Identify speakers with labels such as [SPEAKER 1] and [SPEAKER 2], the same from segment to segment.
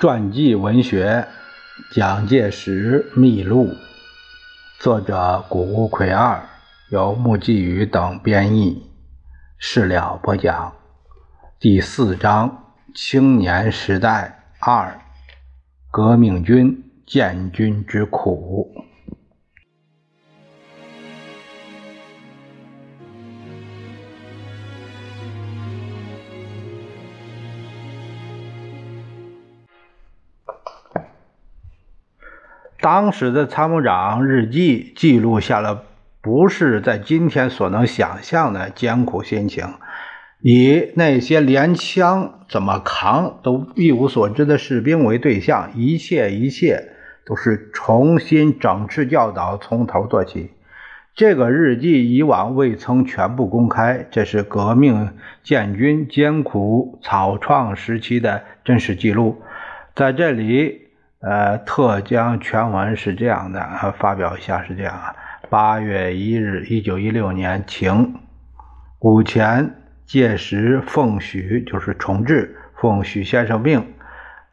[SPEAKER 1] 传记文学《蒋介石秘录》，作者谷物奎二，由穆继宇等编译，事了播讲。第四章：青年时代二，革命军建军之苦。当时的参谋长日记记录下了不是在今天所能想象的艰苦心情。以那些连枪怎么扛都一无所知的士兵为对象，一切一切都是重新整治教导，从头做起。这个日记以往未曾全部公开，这是革命建军艰苦草创时期的真实记录。在这里。呃，特将全文是这样的啊，发表一下是这样啊。八月一日，一九一六年晴，午前届时奉许就是重治，奉许先生命，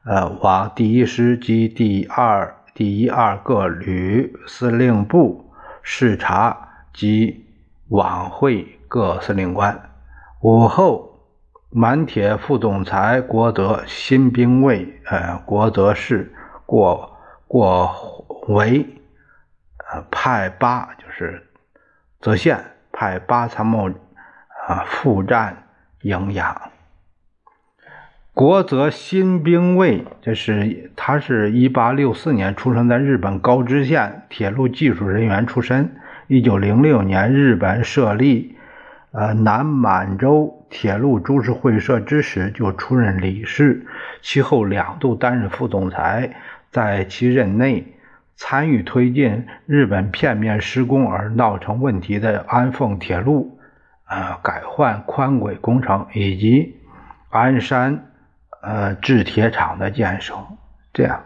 [SPEAKER 1] 呃，往第一师及第二、第一二各旅司令部视察及往会各司令官。午后，满铁副总裁国德新兵卫，呃，国德是。过过为，呃，派八就是泽县派八参谋啊赴战营养。国泽新兵卫，这是他是一八六四年出生在日本高知县，铁路技术人员出身。一九零六年日本设立呃南满洲铁路株式会社之时就出任理事，其后两度担任副总裁。在其任内，参与推进日本片面施工而闹成问题的安凤铁路，呃，改换宽轨工程以及鞍山呃制铁厂的建设。这样，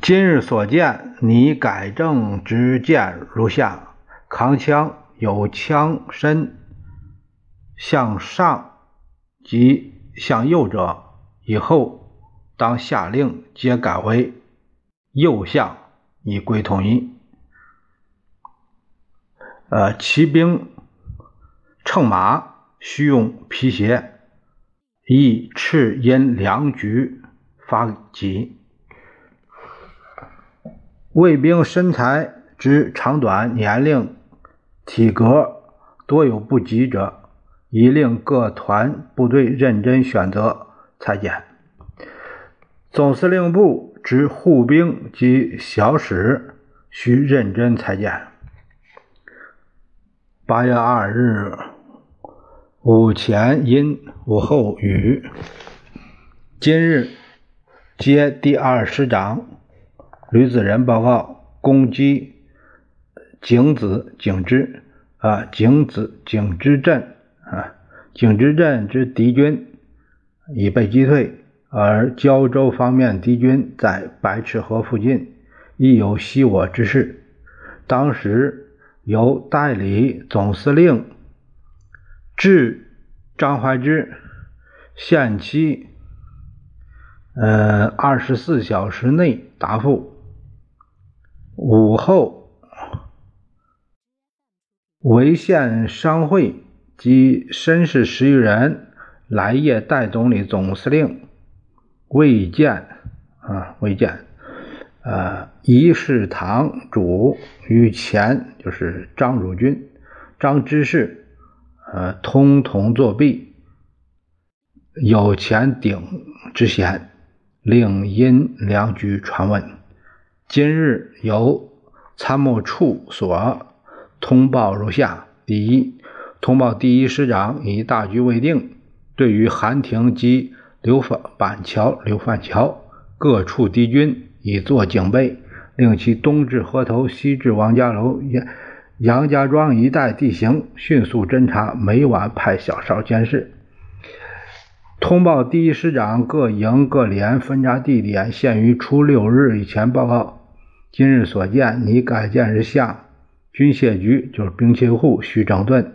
[SPEAKER 1] 今日所见，拟改正之见如下：扛枪有枪身向上。即向右者，以后当下令皆改为右向，以归统一。呃，骑兵乘马需用皮鞋，以赤因两局发戟。卫兵身材之长短、年龄、体格多有不及者。以令各团部队认真选择裁剪。总司令部之护兵及小使需认真裁剪。八月二日午前阴，午后雨。今日接第二师长吕子仁报告攻击井子井之啊井子井之镇。啊，景之镇之敌军已被击退，而胶州方面敌军在白池河附近亦有袭我之势。当时由代理总司令致张怀之，限期呃二十四小时内答复。午后，潍县商会。及绅士十余人来谒代总理总司令魏建啊，魏建，呃，仪式堂主与前就是张汝军、张之士，呃，通同作弊，有前顶之嫌，令因两局传闻。今日由参谋处所通报如下：第一。通报第一师长以大局未定，对于韩亭及刘范板桥、刘范桥各处敌军已作警备，令其东至河头，西至王家楼、杨杨家庄一带地形迅速侦察，每晚派小哨监视。通报第一师长各营各连分扎地点，限于初六日以前报告。今日所见，拟改建日下军械局就是兵械库需整顿。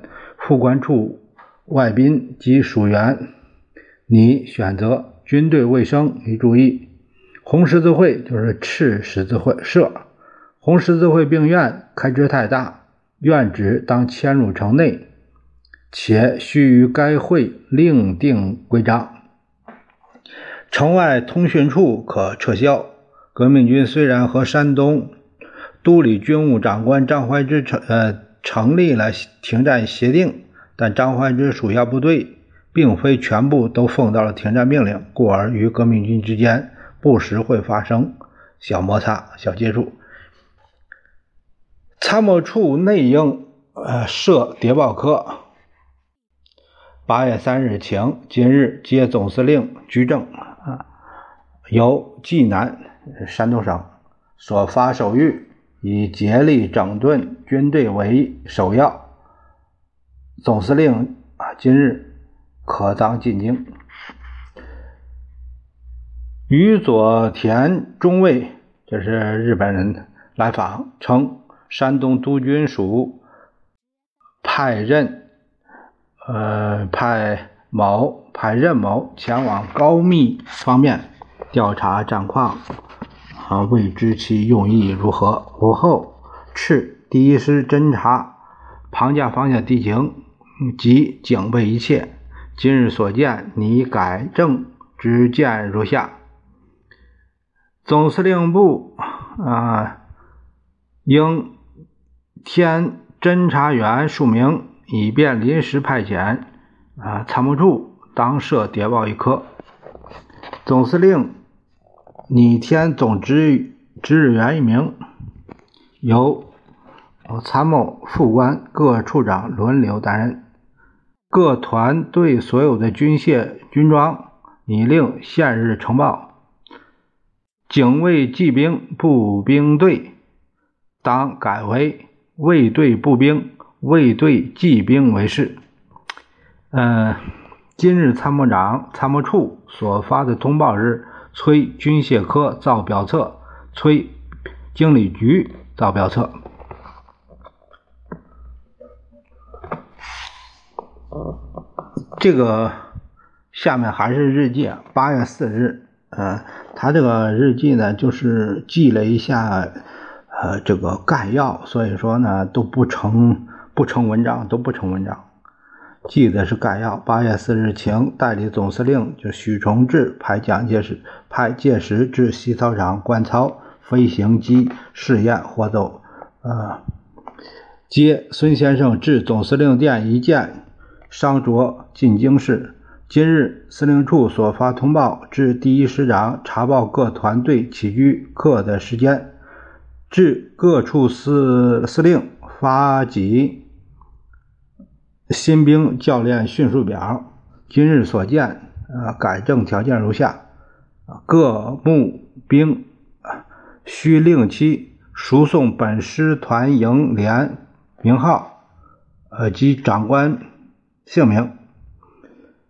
[SPEAKER 1] 副官处外宾及属员，你选择军队卫生，你注意。红十字会就是赤十字会社，红十字会病院开支太大，院址当迁入城内，且须于该会另定规章。城外通讯处可撤销。革命军虽然和山东督理军务长官张怀之成呃成立了停战协定，但张怀之属下部队并非全部都奉到了停战命令，故而与革命军之间不时会发生小摩擦、小接触。参谋处内应呃设谍报科。八月三日晴，今日接总司令居正啊，由济南。山东省所发手谕，以竭力整顿军队为首要。总司令啊，今日可当进京。宇佐田中尉，这是日本人来访，称山东督军署派任，呃，派某派任某前往高密方面调查战况。啊，未知其用意如何。午后，斥第一师侦察庞家方向地形及警备一切。今日所见，拟改正之见如下：总司令部啊，应添侦察员数名，以便临时派遣。啊，参谋处当设谍报一科。总司令。拟添总值值日员一名，由参谋、副官各处长轮流担任。各团队所有的军械、军装，拟令现日呈报。警卫骑兵步兵队当改为卫队步兵、卫队骑兵为是。嗯，今日参谋长、参谋处所发的通报是。催军械科造表册，催经理局造表册。这个下面还是日记，八月四日，呃，他这个日记呢，就是记了一下，呃，这个概要，所以说呢，都不成不成文章，都不成文章。记的是概要。八月四日晴，代理总司令就许崇智派蒋介石派届时至西操场观操飞行机试验活动。呃，接孙先生至总司令殿一见，商酌进京事。今日司令处所发通报，至第一师长查报各团队起居课的时间，至各处司司令发给。新兵教练训述表，今日所见，呃，改正条件如下：各募兵需令其输送本师团营连名号，呃及长官姓名。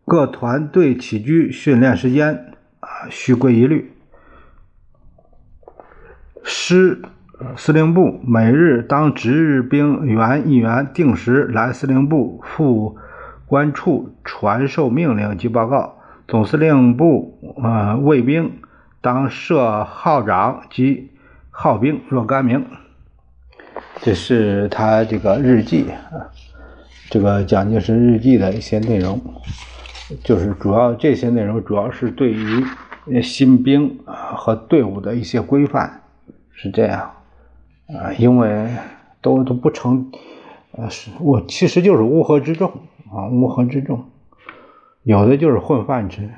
[SPEAKER 1] 各团队起居训练时间，啊，须归一律。师。司令部每日当值日兵员一员定时来司令部副官处传授命令及报告。总司令部呃卫兵当设号长及号兵若干名。这是他这个日记啊，这个蒋介石日记的一些内容，就是主要这些内容主要是对于新兵和队伍的一些规范，是这样。啊，因为都都不成，呃，是我其实就是乌合之众啊，乌合之众，有的就是混饭吃。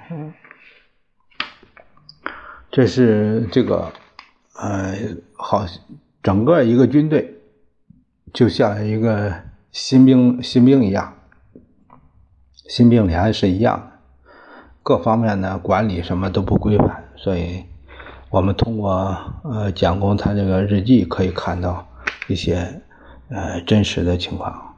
[SPEAKER 1] 这是这个，呃，好，整个一个军队就像一个新兵新兵一样，新兵连是一样的，各方面的管理什么都不规范，所以。我们通过呃蒋公他这个日记可以看到一些呃真实的情况。